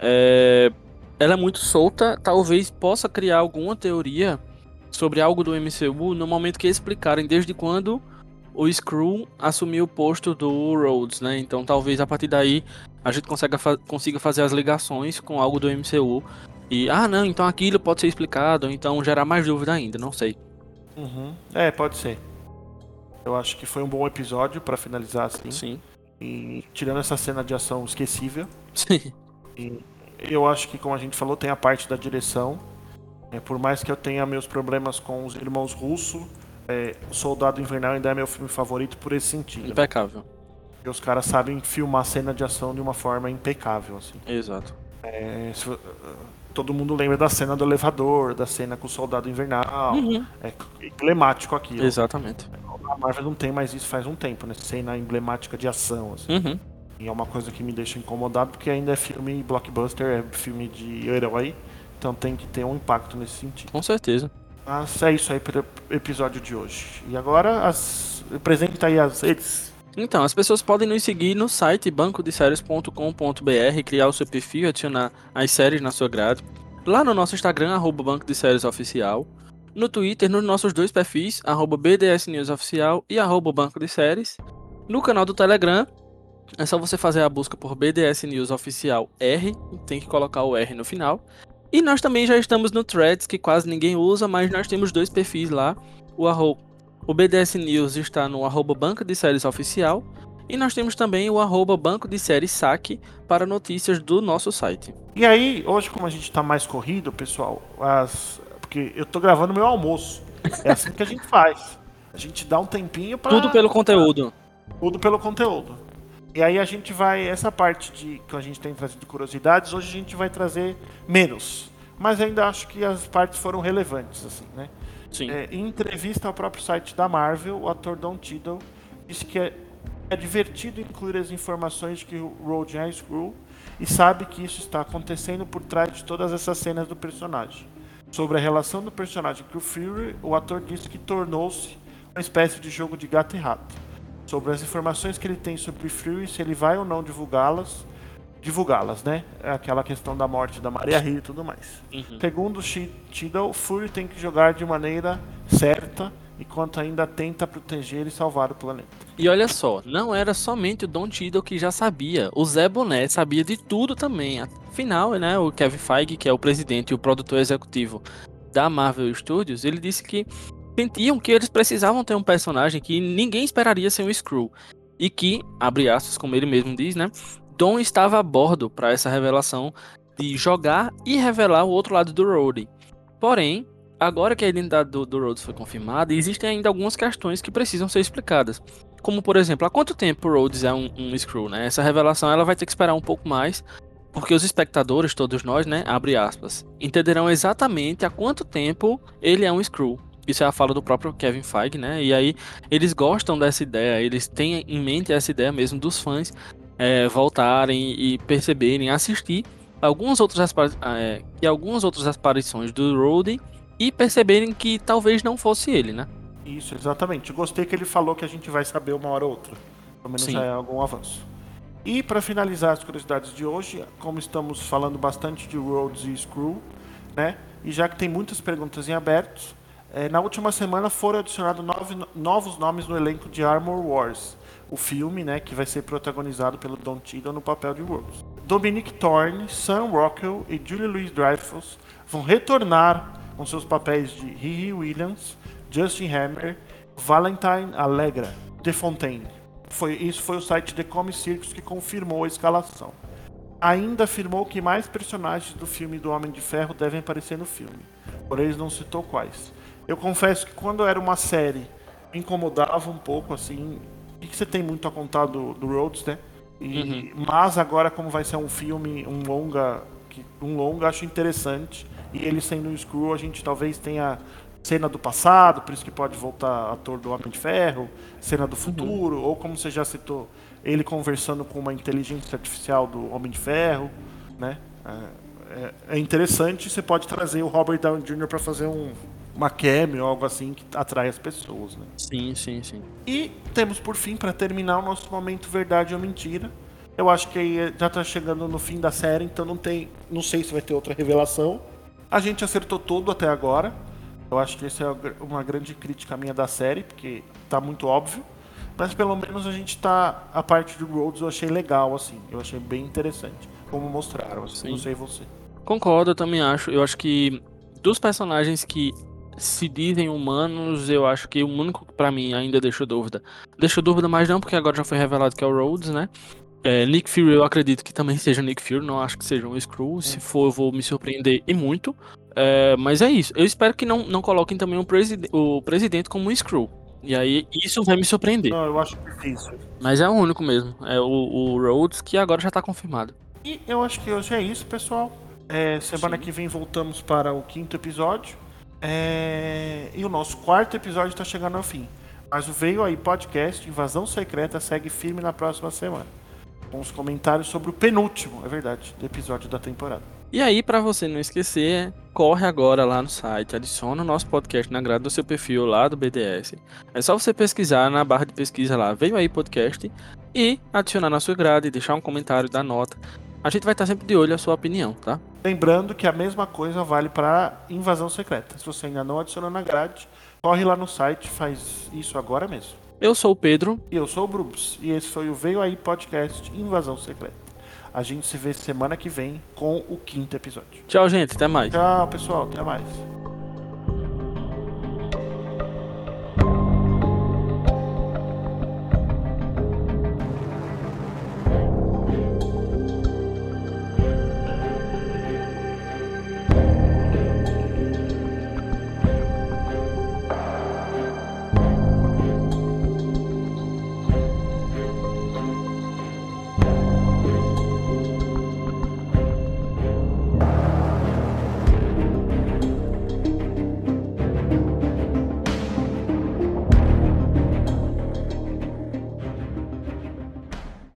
é, ela é muito solta, talvez possa criar alguma teoria sobre algo do MCU no momento que explicarem desde quando o Screw assumiu o posto do Rhodes, né? Então talvez a partir daí a gente consiga, fa- consiga fazer as ligações com algo do MCU. E, ah não, então aquilo pode ser explicado, então gerar mais dúvida ainda, não sei. Uhum. É, pode ser. Eu acho que foi um bom episódio pra finalizar assim. Sim. E tirando essa cena de ação esquecível, Sim. eu acho que, como a gente falou, tem a parte da direção. É, por mais que eu tenha meus problemas com os irmãos Russo, é, Soldado Invernal ainda é meu filme favorito por esse sentido. Impecável. Porque os caras sabem filmar cena de ação de uma forma impecável. Assim. Exato. É, se todo mundo lembra da cena do elevador, da cena com o Soldado Invernal. Uhum. É emblemático aquilo. Exatamente. A Marvel não tem mais isso faz um tempo, né? Cena emblemática de ação. Assim. Uhum. E é uma coisa que me deixa incomodado porque ainda é filme blockbuster, é filme de herói, então tem que ter um impacto nesse sentido. Com certeza. Mas é isso aí para o episódio de hoje. E agora, as... apresenta aí as redes. Então, as pessoas podem nos seguir no site bancodeséries.com.br, criar o seu perfil, adicionar as séries na sua grade. Lá no nosso Instagram, arroba Banco de Séries Oficial. No Twitter, nos nossos dois perfis, arroba BDS News Oficial e arroba Banco de Séries. No canal do Telegram, é só você fazer a busca por BDS News Oficial R, tem que colocar o R no final. E nós também já estamos no Threads, que quase ninguém usa, mas nós temos dois perfis lá. O, arro... o BDS News está no arroba Banco de Séries Oficial. E nós temos também o arroba Banco de Séries Saque para notícias do nosso site. E aí, hoje, como a gente tá mais corrido, pessoal, as... porque eu tô gravando meu almoço. É assim que a gente faz. A gente dá um tempinho para Tudo pelo conteúdo. tudo pelo conteúdo. E aí a gente vai, essa parte de que a gente tem trazido curiosidades, hoje a gente vai trazer menos. mas ainda acho que as partes foram relevantes, assim, né? Sim. É, em entrevista ao próprio site da Marvel, o ator Don Tiddle disse que é, é divertido incluir as informações de que o Road é Screw e sabe que isso está acontecendo por trás de todas essas cenas do personagem. Sobre a relação do personagem com o Fury, o ator disse que tornou-se uma espécie de jogo de gato e rato. Sobre as informações que ele tem sobre Fury, se ele vai ou não divulgá-las, divulgá-las, né? É aquela questão da morte da Maria Rio e tudo mais. Uhum. Segundo Tidal, Fury tem que jogar de maneira certa, enquanto ainda tenta proteger e salvar o planeta. E olha só, não era somente o Don Tiddle que já sabia, o Zé Bonet sabia de tudo também. Afinal, né, o Kevin Feige, que é o presidente e o produtor executivo da Marvel Studios, ele disse que sentiam que eles precisavam ter um personagem que ninguém esperaria ser um Skrull. E que, abre aspas, como ele mesmo diz, né, Don estava a bordo para essa revelação de jogar e revelar o outro lado do Rhodey. Porém, agora que a identidade do, do Rhodes foi confirmada, existem ainda algumas questões que precisam ser explicadas. Como, por exemplo, há quanto tempo o Rhodes é um, um Skrull, né? Essa revelação ela vai ter que esperar um pouco mais, porque os espectadores, todos nós, né, abre aspas, entenderão exatamente há quanto tempo ele é um Skrull. Isso é a fala do próprio Kevin Feige, né? E aí eles gostam dessa ideia, eles têm em mente essa ideia mesmo dos fãs é, voltarem e perceberem, assistir algumas outras, é, e algumas outras aparições do Rhodey e perceberem que talvez não fosse ele, né? Isso, exatamente. Gostei que ele falou que a gente vai saber uma hora ou outra. Pelo menos Sim. já é algum avanço. E para finalizar as curiosidades de hoje, como estamos falando bastante de Rhodes e Screw, né? E já que tem muitas perguntas em aberto, é, na última semana foram adicionados novos nomes no elenco de Armor Wars, o filme, né, que vai ser protagonizado pelo Don Cheadle no papel de Rhodes. Dominic Thorne, Sam Rockwell e Julie Louis-Dreyfus vão retornar com seus papéis de Riri Williams, Justin Hammer, Valentine Allegra, The Fontaine. Foi, isso foi o site The Comic Circus que confirmou a escalação. Ainda afirmou que mais personagens do filme do Homem de Ferro devem aparecer no filme, porém não citou quais. Eu confesso que quando era uma série me incomodava um pouco, assim. O que você tem muito a contar do, do Rhodes, né? E, uhum. Mas agora, como vai ser um filme, um longa, um longa, acho interessante. E ele sendo um Screw, a gente talvez tenha cena do passado, por isso que pode voltar ator do Homem de Ferro, cena do uhum. futuro, uhum. ou como você já citou, ele conversando com uma inteligência artificial do Homem de Ferro, né? É, é, é interessante, você pode trazer o Robert Downey Jr. para fazer um, uma cameo ou algo assim que atrai as pessoas, né? Sim, sim, sim. E temos por fim, para terminar, o nosso momento verdade ou mentira. Eu acho que aí já tá chegando no fim da série, então não tem. Não sei se vai ter outra revelação. A gente acertou tudo até agora. Eu acho que essa é uma grande crítica minha da série, porque tá muito óbvio. Mas pelo menos a gente tá. A parte do Rhodes eu achei legal, assim. Eu achei bem interessante. Como mostraram, assim. Não sei você. Concordo, eu também acho. Eu acho que dos personagens que se dizem humanos, eu acho que o único que pra mim ainda deixou dúvida. Deixou dúvida, mas não, porque agora já foi revelado que é o Rhodes, né? É, Nick Fury, eu acredito que também seja Nick Fury, não acho que seja um Skrull. Se for, eu vou me surpreender e muito. É, mas é isso. Eu espero que não, não coloquem também o, preside o presidente como um Skrull. E aí, isso vai me surpreender. Não, eu acho difícil. Mas é o único mesmo. É o, o Rhodes, que agora já tá confirmado. E eu acho que hoje é isso, pessoal. É, semana Sim. que vem voltamos para o quinto episódio. É... E o nosso quarto episódio está chegando ao fim. Mas o Veio Aí Podcast Invasão Secreta segue firme na próxima semana. Com os comentários sobre o penúltimo, é verdade, episódio da temporada. E aí, para você não esquecer, corre agora lá no site, adiciona o nosso podcast na grade do seu perfil lá do BDS. É só você pesquisar na barra de pesquisa lá, Veio Aí Podcast, e adicionar na sua grade, deixar um comentário, dar nota. A gente vai estar sempre de olho a sua opinião, tá? Lembrando que a mesma coisa vale para invasão secreta. Se você ainda não adicionou na grade, corre lá no site, faz isso agora mesmo. Eu sou o Pedro. E eu sou o Brubs. E esse foi o Veio Aí Podcast Invasão Secreta. A gente se vê semana que vem com o quinto episódio. Tchau, gente. Até mais. Tchau, pessoal. Até mais.